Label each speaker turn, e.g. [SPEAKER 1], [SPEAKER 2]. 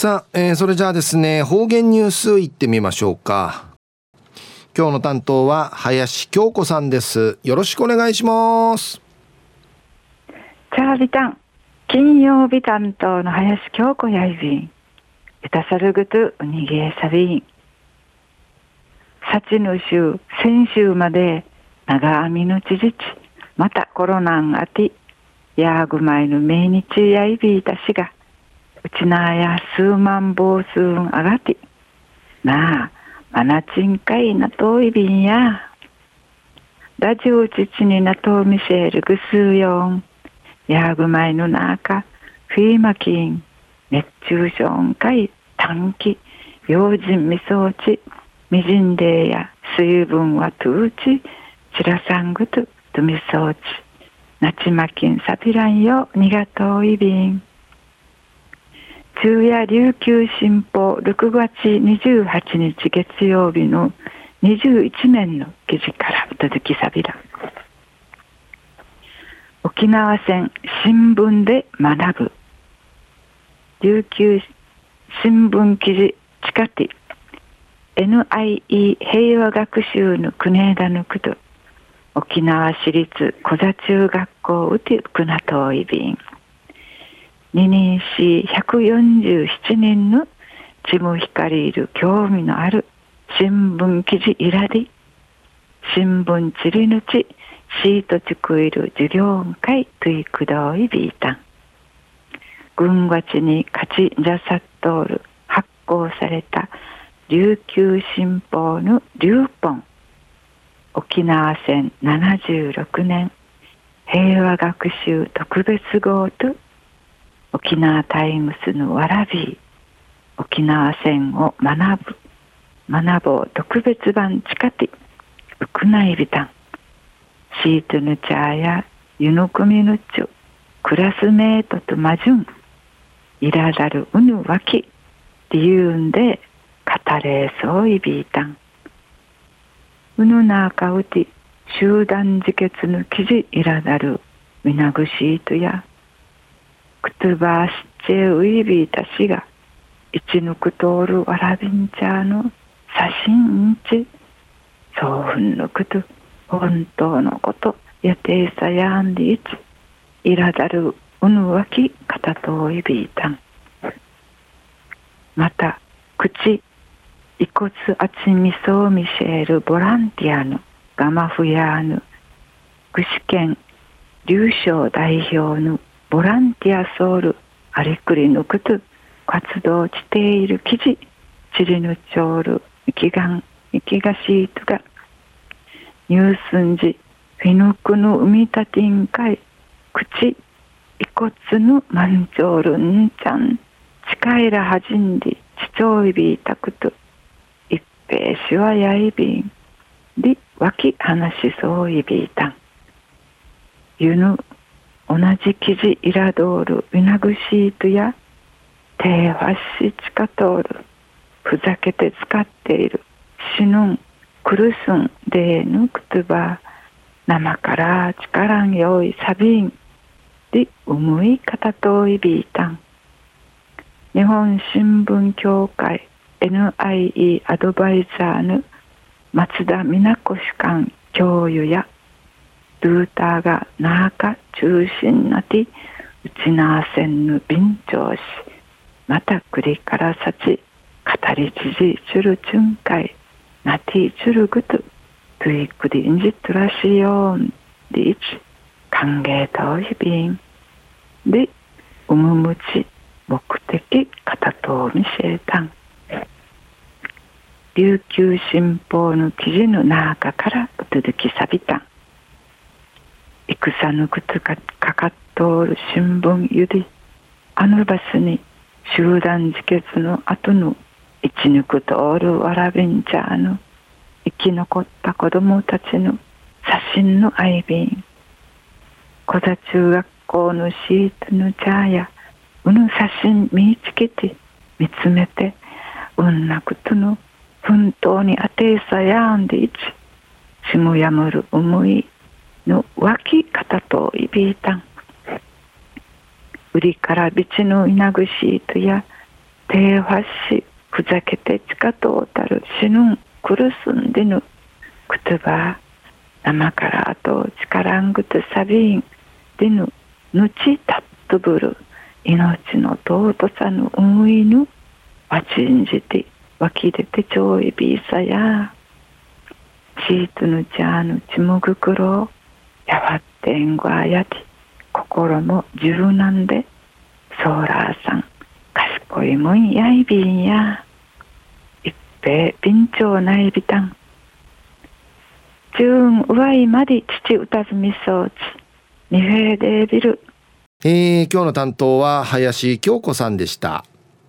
[SPEAKER 1] さあ、えー、それじゃあですね、方言ニュースいってみましょうか。今日の担当は林京子さんです。よろしくお願いします。
[SPEAKER 2] チャービタン、金曜日担当の林京子やいびん。いたさるぐとうにげえさびん。さちの週、先週まで長編みのちじち、またコロナンあて、やぐまいの命日やいびいたしが、うちなや数万房数あがて、なあ、まなちんかいなといびんや。ラジオちちになとみせるぐすうよん。やぐまいのなか、フィーマキン、熱中症んかい、短期、用心みそうち、みじんでや水分はとうち、ちらさんぐと、とみそうち、なちまきんさびらんよ、にがといびん。昼夜琉球新報6月28日月曜日の21面の記事からお届きさびら沖縄戦新聞で学ぶ。琉球新聞記事地下ティ NIE 平和学習の国枝の区と沖縄市立小座中学校うてくなといびん二人し147人のちむ光いる興味のある新聞記事いらり新聞ちりぬちシートちくいる授業会といくどいビータン。軍がちに勝ちじゃさっとおる発行された琉球新報の流本沖縄戦76年。平和学習特別号と沖縄タイムスのわらび沖縄戦を学ぶ学ぼう特別版チカテウクナイビタンシートヌチャーやユノクミヌチュクラスメートとマジュンいらだるうぬわきっていうんで語れそういびいたんうぬなかうて集団自決の記事いらだるみなぐしいとやくつばしちえういびいたしが、いちぬくとおるわらびんちゃの写真んち、そうふんぬくと、本当のこと、やていさやんでいち、いらだるうぬわきかたといびいたん。また、口、遺骨あちみそうみせえるボランティアのガマフヤーヌ、具志堅、流暢代表のボランティアソウルありくりぬくと活動している記事チリヌチョール生きがん生きがしいとがニュースンジフィヌクの海立てんかい口遺骨のマンチョールんちゃん近いらはじんでちちょいびいたくと一平しはやいびんでわき話しそういびいたんゆぬ同じ生地イラドールウィナグシートや手ファッシチカトールふざけて使っている死ぬんクルスンデーヌクトゥバ生から力んよいサビンでうむい方といびいたん日本新聞協会 NIE アドバイザーの松田美奈子主幹教諭やルーターがなか中心なてうちなせんぬ便長しまたくりからさち語りじじちゅるちゅんかいなてちゅるぐとトゥイクリンジトラシヨンでいち歓迎とひびんでうむむち目的片と見せたん琉球新報の記事の中からお届きさびた。ん戦の靴がかかっとる新聞ゆりあの場所に集団自決の後の生き抜くとおるわらびんちゃの。生き残った子供たちの写真の愛瓶小座中学校のシートの茶やうぬ写真見つけて見つめてうんなくとの奮闘にあていさやんでいちしむやむる思いの脇方といびいたん売りからびちのいなぐしとや手はしふざけて近とおたる死ぬん苦すんでぬくつば生からあと力んぐとさびんでぬぬちたっとぶる命の尊さぬ運いぬわちんじて湧き出てちょういびいさやチートぬちゃぬちむぐくろやわってんごあやて心も柔軟でソーラーさん賢いもんやいびんや。一平便長ないびたん。中上いまり父歌ずみそうち。二平でビル
[SPEAKER 1] えー、今日の担当は林京子さんでした。